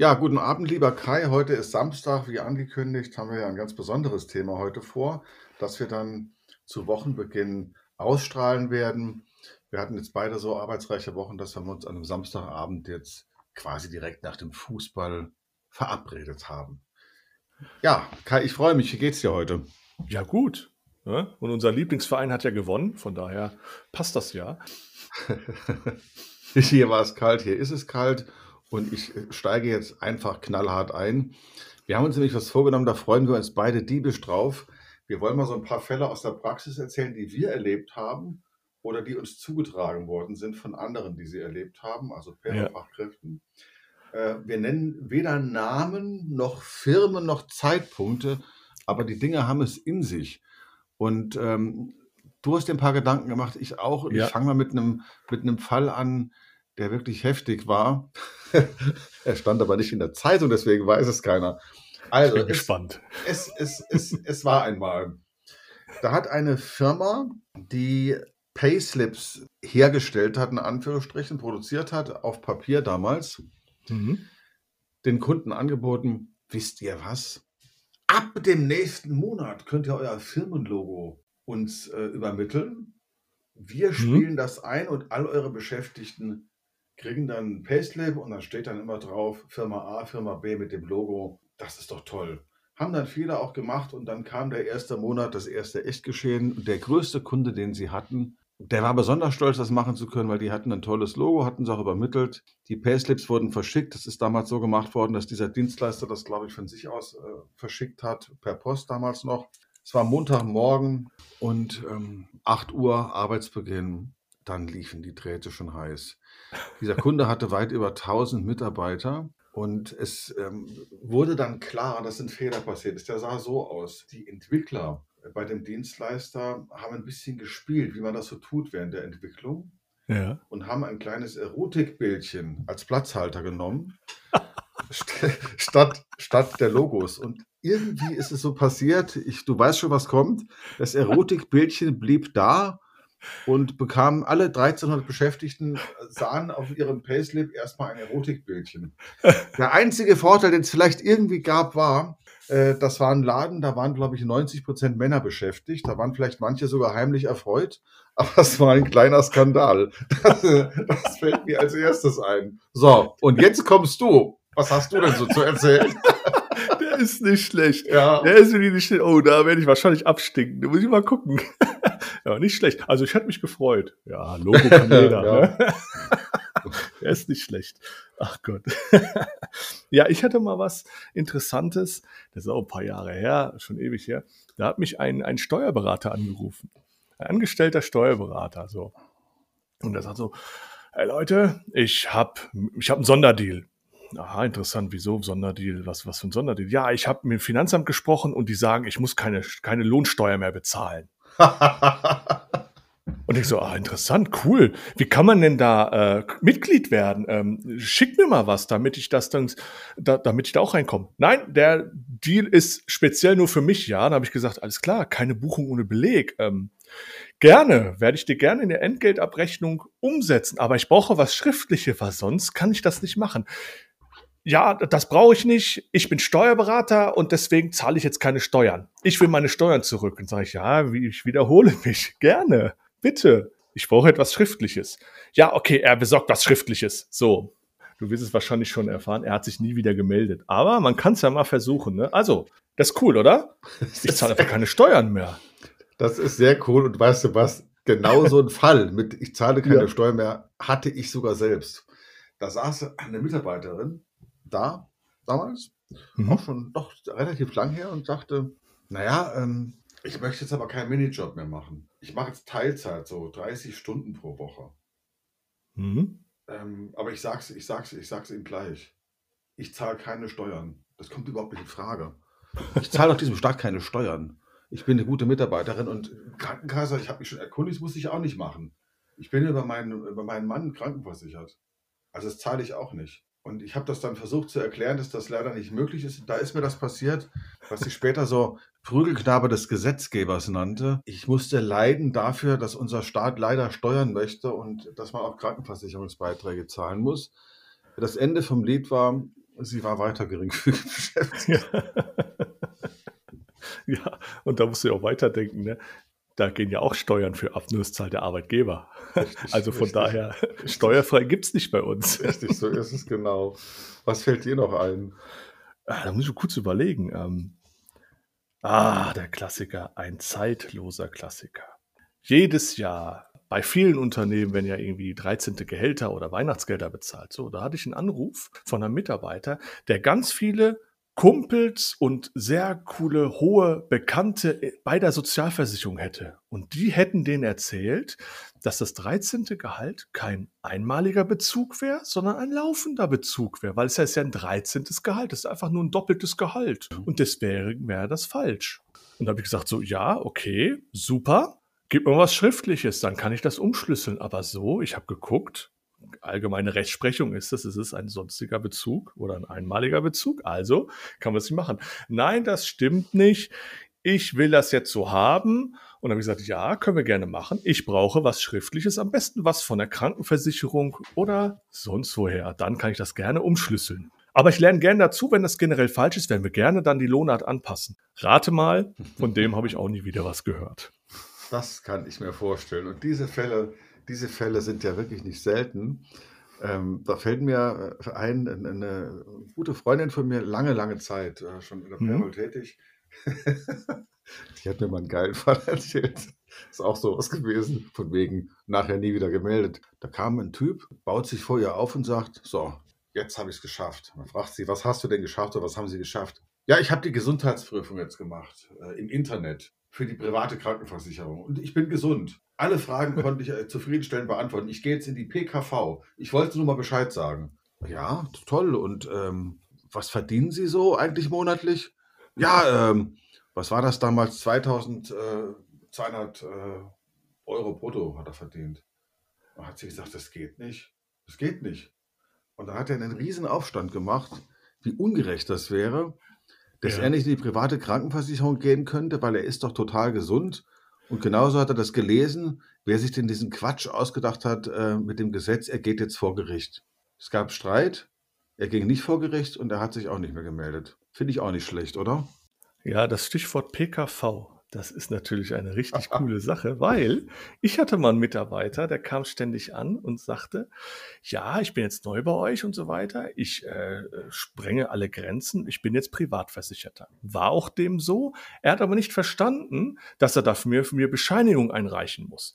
Ja, guten Abend, lieber Kai. Heute ist Samstag. Wie angekündigt, haben wir ja ein ganz besonderes Thema heute vor, das wir dann zu Wochenbeginn ausstrahlen werden. Wir hatten jetzt beide so arbeitsreiche Wochen, dass wir uns an einem Samstagabend jetzt quasi direkt nach dem Fußball verabredet haben. Ja, Kai, ich freue mich. Wie geht's dir heute? Ja, gut. Ne? Und unser Lieblingsverein hat ja gewonnen, von daher passt das ja. hier war es kalt, hier ist es kalt und ich äh, steige jetzt einfach knallhart ein. Wir haben uns nämlich was vorgenommen, da freuen wir uns beide diebisch drauf. Wir wollen mal so ein paar Fälle aus der Praxis erzählen, die wir erlebt haben oder die uns zugetragen worden sind von anderen, die sie erlebt haben, also Fachkräften. Ja. Äh, wir nennen weder Namen noch Firmen noch Zeitpunkte, aber die Dinge haben es in sich. Und ähm, du hast dir ein paar Gedanken gemacht, ich auch. Ja. Ich fange mal mit einem, mit einem Fall an, der wirklich heftig war. er stand aber nicht in der Zeitung, deswegen weiß es keiner. Also, ich bin es, gespannt. Es, es, es, es war einmal. Da hat eine Firma, die Payslips hergestellt hat, in Anführungsstrichen, produziert hat, auf Papier damals, mhm. den Kunden angeboten, wisst ihr was? Ab dem nächsten Monat könnt ihr euer Firmenlogo uns äh, übermitteln. Wir mhm. spielen mhm. das ein und all eure Beschäftigten kriegen dann ein Payslip und da steht dann immer drauf Firma A, Firma B mit dem Logo. Das ist doch toll. Haben dann viele auch gemacht und dann kam der erste Monat, das erste Echtgeschehen. Der größte Kunde, den sie hatten, der war besonders stolz, das machen zu können, weil die hatten ein tolles Logo, hatten es auch übermittelt. Die Payslips wurden verschickt. Das ist damals so gemacht worden, dass dieser Dienstleister das, glaube ich, von sich aus äh, verschickt hat, per Post damals noch. Es war Montagmorgen und ähm, 8 Uhr Arbeitsbeginn. Dann liefen die Drähte schon heiß. Dieser Kunde hatte weit über 1000 Mitarbeiter und es ähm, wurde dann klar, dass ein Fehler passiert ist. Der sah so aus. Die Entwickler bei dem Dienstleister haben ein bisschen gespielt, wie man das so tut während der Entwicklung. Ja. Und haben ein kleines Erotikbildchen als Platzhalter genommen, statt, statt der Logos. Und irgendwie ist es so passiert, ich, du weißt schon, was kommt. Das Erotikbildchen blieb da und bekamen alle 1300 Beschäftigten, äh, sahen auf ihrem Payslip erstmal ein Erotikbildchen. Der einzige Vorteil, den es vielleicht irgendwie gab, war, äh, das war ein Laden, da waren, glaube ich, 90 Prozent Männer beschäftigt. Da waren vielleicht manche sogar heimlich erfreut, aber es war ein kleiner Skandal. Das, äh, das fällt mir als erstes ein. So, und jetzt kommst du. Was hast du denn so zu erzählen? Der ist nicht schlecht. Ja. Der ist wirklich nicht schlecht. Oh, da werde ich wahrscheinlich abstinken. Da muss ich mal gucken. Ja, nicht schlecht. Also ich hätte mich gefreut. Ja, Logo kann jeder. ja. ne? Er ist nicht schlecht. Ach Gott. ja, ich hatte mal was Interessantes. Das ist auch ein paar Jahre her, schon ewig her. Da hat mich ein, ein Steuerberater angerufen. Ein angestellter Steuerberater. So. Und er sagt so, hey Leute, ich habe ich hab einen Sonderdeal. Aha, interessant. Wieso Sonderdeal? Was, was für ein Sonderdeal? Ja, ich habe mit dem Finanzamt gesprochen und die sagen, ich muss keine, keine Lohnsteuer mehr bezahlen. Und ich so, ah, interessant, cool. Wie kann man denn da äh, Mitglied werden? Ähm, schick mir mal was, damit ich das dann, da, damit ich da auch reinkomme. Nein, der Deal ist speziell nur für mich, ja. Dann habe ich gesagt, alles klar, keine Buchung ohne Beleg. Ähm, gerne, werde ich dir gerne in der Entgeltabrechnung umsetzen, aber ich brauche was Schriftliches, weil sonst kann ich das nicht machen ja, das brauche ich nicht. Ich bin Steuerberater und deswegen zahle ich jetzt keine Steuern. Ich will meine Steuern zurück. Und sage ich, ja, ich wiederhole mich. Gerne. Bitte. Ich brauche etwas Schriftliches. Ja, okay, er besorgt was Schriftliches. So. Du wirst es wahrscheinlich schon erfahren. Er hat sich nie wieder gemeldet. Aber man kann es ja mal versuchen. Ne? Also, das ist cool, oder? Ich zahle einfach keine Steuern mehr. Das ist sehr cool. Und weißt du was? Genau so ein Fall mit ich zahle keine ja. Steuern mehr hatte ich sogar selbst. Da saß eine Mitarbeiterin da damals, mhm. auch schon doch relativ lang her und sagte, naja, ähm, ich möchte jetzt aber keinen Minijob mehr machen. Ich mache jetzt Teilzeit, so 30 Stunden pro Woche. Mhm. Ähm, aber ich sag's, ich sag's, ich sag's Ihnen gleich. Ich zahle keine Steuern. Das kommt überhaupt nicht in Frage. Ich zahle auf diesem Staat keine Steuern. Ich bin eine gute Mitarbeiterin und Krankenkasse, ich habe mich schon erkundigt, das muss ich auch nicht machen. Ich bin über meinen, über meinen Mann krankenversichert. Also das zahle ich auch nicht. Und ich habe das dann versucht zu erklären, dass das leider nicht möglich ist. Da ist mir das passiert, was ich später so Prügelknabe des Gesetzgebers nannte. Ich musste leiden dafür, dass unser Staat leider steuern möchte und dass man auch Krankenversicherungsbeiträge zahlen muss. Das Ende vom Lied war, Sie war weiter geringfügig beschäftigt. Ja. ja, und da musst du ja auch weiterdenken, ne? Da gehen ja auch Steuern für ab, nur es zahlt der Arbeitgeber. Richtig, also von richtig. daher, steuerfrei gibt es nicht bei uns. Richtig, so ist es genau. Was fällt dir noch ein? Ah, da muss ich kurz überlegen. Ähm, ah, der Klassiker, ein zeitloser Klassiker. Jedes Jahr bei vielen Unternehmen werden ja irgendwie 13. Gehälter oder Weihnachtsgelder bezahlt. So, da hatte ich einen Anruf von einem Mitarbeiter, der ganz viele Kumpels und sehr coole, hohe Bekannte bei der Sozialversicherung hätte. Und die hätten denen erzählt, dass das 13. Gehalt kein einmaliger Bezug wäre, sondern ein laufender Bezug wäre, weil es ja ist ja ein 13. Gehalt, das ist einfach nur ein doppeltes Gehalt. Und deswegen wäre das falsch. Und da habe ich gesagt, so, ja, okay, super, gib mir was Schriftliches, dann kann ich das umschlüsseln. Aber so, ich habe geguckt, allgemeine Rechtsprechung ist das, es ist ein sonstiger Bezug oder ein einmaliger Bezug, also kann man es nicht machen. Nein, das stimmt nicht. Ich will das jetzt so haben. Und dann habe ich gesagt, ja, können wir gerne machen. Ich brauche was Schriftliches, am besten was von der Krankenversicherung oder sonst woher. Dann kann ich das gerne umschlüsseln. Aber ich lerne gerne dazu, wenn das generell falsch ist, werden wir gerne dann die Lohnart anpassen. Rate mal, von dem habe ich auch nie wieder was gehört. Das kann ich mir vorstellen. Und diese Fälle, diese Fälle sind ja wirklich nicht selten. Ähm, da fällt mir äh, ein, eine gute Freundin von mir, lange, lange Zeit, äh, schon in der Payroll mhm. tätig. die hat mir mal einen geilen Fall erzählt. Ist auch sowas gewesen, von wegen nachher nie wieder gemeldet. Da kam ein Typ, baut sich vor ihr auf und sagt: So, jetzt habe ich es geschafft. Man fragt sie: Was hast du denn geschafft oder was haben sie geschafft? Ja, ich habe die Gesundheitsprüfung jetzt gemacht äh, im Internet für die private Krankenversicherung und ich bin gesund. Alle Fragen konnte ich äh, zufriedenstellend beantworten. Ich gehe jetzt in die PKV. Ich wollte nur mal Bescheid sagen. Ja, toll. Und ähm, was verdienen Sie so eigentlich monatlich? Ja, ähm, was war das damals? 2200 äh, äh, Euro brutto hat er verdient. Da hat sie gesagt, das geht nicht. Das geht nicht. Und dann hat er einen riesen Aufstand gemacht, wie ungerecht das wäre, dass ja. er nicht in die private Krankenversicherung gehen könnte, weil er ist doch total gesund. Und genauso hat er das gelesen, wer sich denn diesen Quatsch ausgedacht hat äh, mit dem Gesetz, er geht jetzt vor Gericht. Es gab Streit, er ging nicht vor Gericht und er hat sich auch nicht mehr gemeldet. Finde ich auch nicht schlecht, oder? Ja, das Stichwort PKV. Das ist natürlich eine richtig coole Sache, weil ich hatte mal einen Mitarbeiter, der kam ständig an und sagte, ja, ich bin jetzt neu bei euch und so weiter, ich äh, sprenge alle Grenzen, ich bin jetzt Privatversicherter. War auch dem so, er hat aber nicht verstanden, dass er dafür für mir Bescheinigung einreichen muss.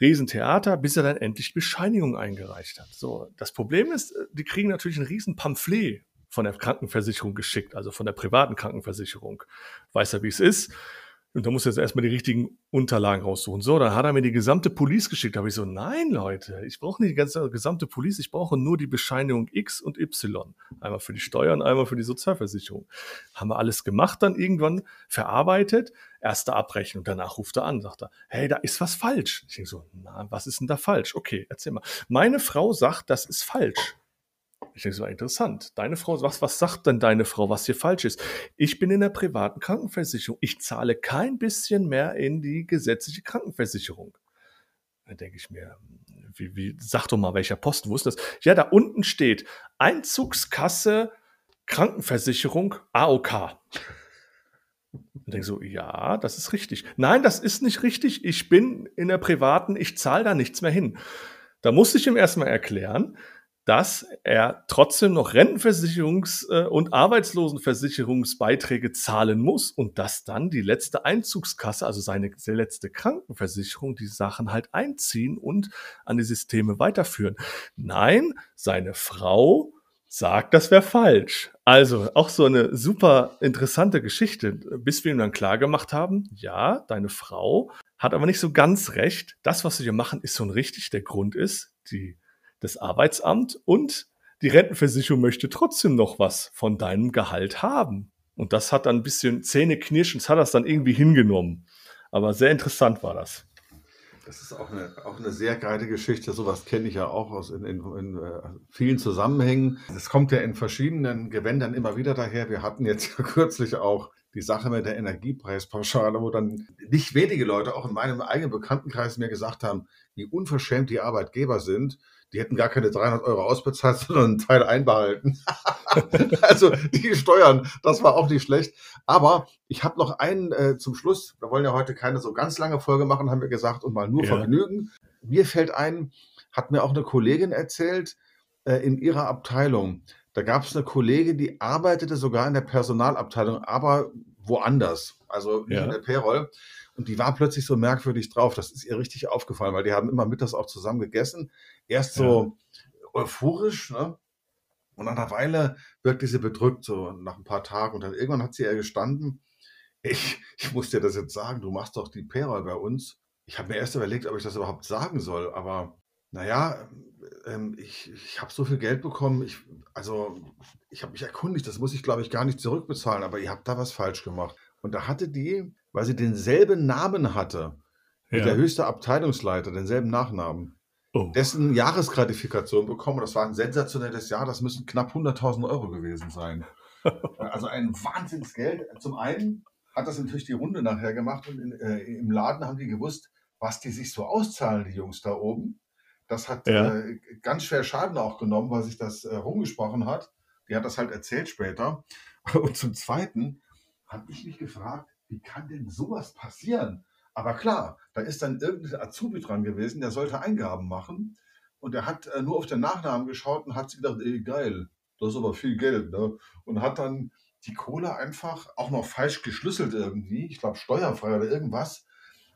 Riesentheater, bis er dann endlich Bescheinigung eingereicht hat. So, das Problem ist, die kriegen natürlich ein riesen Pamphlet von der Krankenversicherung geschickt, also von der privaten Krankenversicherung. Weiß er, wie es ist? Und da muss jetzt erstmal die richtigen Unterlagen raussuchen. So, dann hat er mir die gesamte Police geschickt. Da habe ich so, nein, Leute, ich brauche nicht die ganze gesamte Police, ich brauche nur die Bescheinigung X und Y. Einmal für die Steuern, einmal für die Sozialversicherung. Haben wir alles gemacht, dann irgendwann verarbeitet, erste Abrechnung. Danach ruft er an, sagt er, hey, da ist was falsch. Ich denke so, na, was ist denn da falsch? Okay, erzähl mal. Meine Frau sagt, das ist falsch. Ich denke, das war interessant. Deine Frau, was, was sagt denn deine Frau, was hier falsch ist? Ich bin in der privaten Krankenversicherung. Ich zahle kein bisschen mehr in die gesetzliche Krankenversicherung. Da denke ich mir, wie, wie, sag doch mal, welcher Posten, wo ist das? Ja, da unten steht Einzugskasse Krankenversicherung AOK. Und denke so, ja, das ist richtig. Nein, das ist nicht richtig. Ich bin in der privaten, ich zahle da nichts mehr hin. Da musste ich ihm erstmal erklären, dass er trotzdem noch Rentenversicherungs- äh, und Arbeitslosenversicherungsbeiträge zahlen muss und dass dann die letzte Einzugskasse, also seine letzte Krankenversicherung, die Sachen halt einziehen und an die Systeme weiterführen. Nein, seine Frau sagt, das wäre falsch. Also auch so eine super interessante Geschichte, bis wir ihm dann klar gemacht haben, ja, deine Frau hat aber nicht so ganz recht. Das, was wir hier machen, ist schon richtig. Der Grund ist, die das Arbeitsamt und die Rentenversicherung möchte trotzdem noch was von deinem Gehalt haben. Und das hat dann ein bisschen Zähneknirschend, hat das dann irgendwie hingenommen. Aber sehr interessant war das. Das ist auch eine, auch eine sehr geile Geschichte. Sowas kenne ich ja auch aus in, in, in uh, vielen Zusammenhängen. Das kommt ja in verschiedenen Gewändern immer wieder daher. Wir hatten jetzt ja kürzlich auch die Sache mit der Energiepreispauschale, wo dann nicht wenige Leute auch in meinem eigenen Bekanntenkreis mir gesagt haben, wie unverschämt die Arbeitgeber sind. Die hätten gar keine 300 Euro ausbezahlt, sondern einen Teil einbehalten. also die Steuern, das war auch nicht schlecht. Aber ich habe noch einen äh, zum Schluss. Wir wollen ja heute keine so ganz lange Folge machen, haben wir gesagt, und mal nur ja. Vergnügen. Mir fällt ein, hat mir auch eine Kollegin erzählt, äh, in ihrer Abteilung, da gab es eine Kollegin, die arbeitete sogar in der Personalabteilung, aber woanders, also nicht ja. in der Payroll. Und die war plötzlich so merkwürdig drauf. Das ist ihr richtig aufgefallen, weil die haben immer mittags auch zusammen gegessen. Erst so ja. euphorisch, ne? Und nach einer Weile wirkte sie bedrückt, so nach ein paar Tagen. Und dann irgendwann hat sie ihr gestanden, ich, ich muss dir das jetzt sagen, du machst doch die Payroll bei uns. Ich habe mir erst überlegt, ob ich das überhaupt sagen soll, aber naja, ähm, ich, ich habe so viel Geld bekommen, ich, also ich habe mich erkundigt, das muss ich glaube ich gar nicht zurückbezahlen, aber ihr habt da was falsch gemacht. Und da hatte die, weil sie denselben Namen hatte, wie der höchste Abteilungsleiter, denselben Nachnamen, oh. dessen Jahresgratifikation bekommen. Das war ein sensationelles Jahr, das müssen knapp 100.000 Euro gewesen sein. also ein Wahnsinnsgeld. Zum einen hat das natürlich die Runde nachher gemacht und in, äh, im Laden haben die gewusst, was die sich so auszahlen, die Jungs da oben. Das hat ja. äh, ganz schwer Schaden auch genommen, weil sich das äh, rumgesprochen hat. Die hat das halt erzählt später. Und zum Zweiten habe ich mich gefragt, wie kann denn sowas passieren? Aber klar, da ist dann irgendein Azubi dran gewesen, der sollte Eingaben machen. Und er hat äh, nur auf den Nachnamen geschaut und hat sich gedacht, ey, geil, das ist aber viel Geld. Ne? Und hat dann die Kohle einfach auch noch falsch geschlüsselt irgendwie, ich glaube steuerfrei oder irgendwas,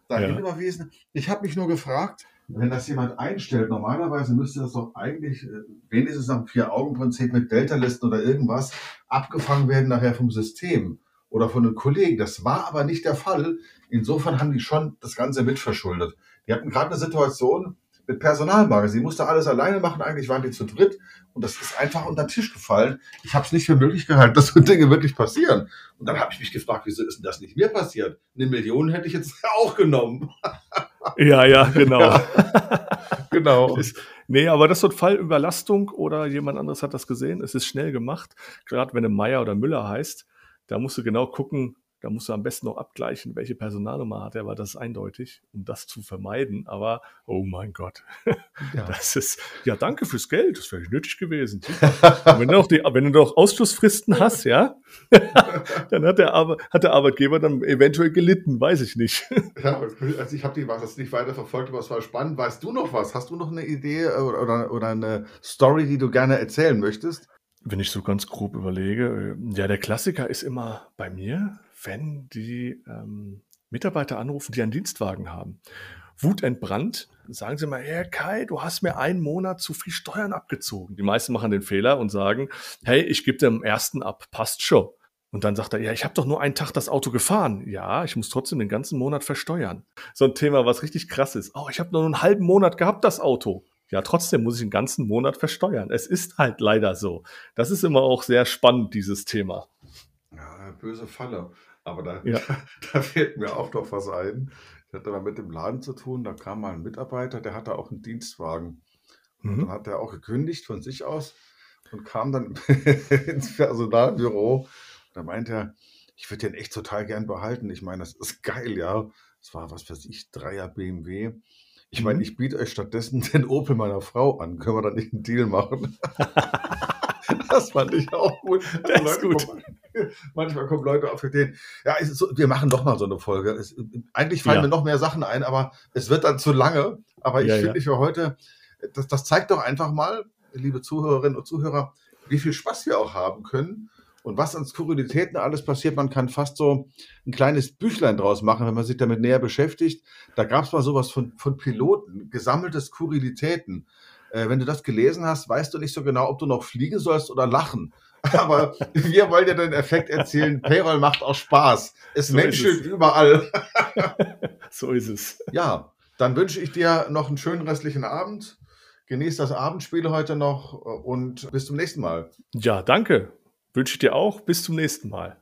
dahin ja. überwiesen. Ich habe mich nur gefragt, wenn das jemand einstellt, normalerweise müsste das doch eigentlich äh, wenigstens am Vier-Augen-Prinzip mit Delta-Listen oder irgendwas abgefangen werden nachher vom System oder von einem Kollegen. Das war aber nicht der Fall. Insofern haben die schon das Ganze mitverschuldet. Die hatten gerade eine Situation mit Personalmangel. Sie musste alles alleine machen. Eigentlich waren die zu dritt und das ist einfach unter den Tisch gefallen. Ich habe es nicht für möglich gehalten, dass so Dinge wirklich passieren. Und dann habe ich mich gefragt, wieso ist denn das nicht mir passiert? Eine Million hätte ich jetzt auch genommen. Ja, ja, genau. Ja, genau. Nee, aber das ist so ein Fall Überlastung oder jemand anderes hat das gesehen. Es ist schnell gemacht. Gerade wenn du Meier oder Müller heißt, da musst du genau gucken, da musst du am besten noch abgleichen, welche Personalnummer hat er, weil das ist eindeutig, um das zu vermeiden. Aber, oh mein Gott, ja. das ist, ja, danke fürs Geld, das wäre nötig gewesen. wenn, du noch die, wenn du noch Ausschlussfristen hast, ja, dann hat der, hat der Arbeitgeber dann eventuell gelitten, weiß ich nicht. ja, also ich habe die das nicht weiter verfolgt, aber es war spannend. Weißt du noch was? Hast du noch eine Idee oder, oder eine Story, die du gerne erzählen möchtest? Wenn ich so ganz grob überlege, ja, der Klassiker ist immer bei mir, wenn die ähm, Mitarbeiter anrufen, die einen Dienstwagen haben. Wutentbrannt, sagen sie mal, Herr Kai, du hast mir einen Monat zu viel Steuern abgezogen. Die meisten machen den Fehler und sagen, hey, ich gebe dir am ersten ab, passt schon. Und dann sagt er, ja, ich habe doch nur einen Tag das Auto gefahren. Ja, ich muss trotzdem den ganzen Monat versteuern. So ein Thema, was richtig krass ist. Oh, ich habe nur einen halben Monat gehabt, das Auto. Ja, trotzdem muss ich den ganzen Monat versteuern. Es ist halt leider so. Das ist immer auch sehr spannend, dieses Thema. Ja, böse Falle. Aber da, ja. da, da, fällt mir auch noch was ein. Ich hatte mal mit dem Laden zu tun, da kam mal ein Mitarbeiter, der hatte auch einen Dienstwagen. Und mhm. dann hat er auch gekündigt von sich aus und kam dann ins Personalbüro. Da meinte er, ich würde den echt total gern behalten. Ich meine, das ist geil, ja. Das war, was weiß ich, Dreier BMW. Ich meine, mhm. ich biete euch stattdessen den Opel meiner Frau an. Können wir da nicht einen Deal machen? das fand ich auch gut. Das ist gut. Kommen, manchmal kommen Leute auf Ideen. Ja, so, wir machen doch mal so eine Folge. Es, eigentlich fallen ja. mir noch mehr Sachen ein, aber es wird dann zu lange. Aber ich ja, finde ja. für heute, das, das zeigt doch einfach mal, liebe Zuhörerinnen und Zuhörer, wie viel Spaß wir auch haben können und was an Skurrilitäten alles passiert. Man kann fast so ein kleines Büchlein draus machen, wenn man sich damit näher beschäftigt. Da gab es mal sowas von, von Piloten, gesammelte Skurrilitäten. Äh, wenn du das gelesen hast, weißt du nicht so genau, ob du noch fliegen sollst oder lachen. Aber wir wollen dir den Effekt erzählen, Payroll macht auch Spaß. Es so menschelt überall. so ist es. Ja, dann wünsche ich dir noch einen schönen restlichen Abend. Genieß das Abendspiel heute noch und bis zum nächsten Mal. Ja, danke. Wünsche ich dir auch. Bis zum nächsten Mal.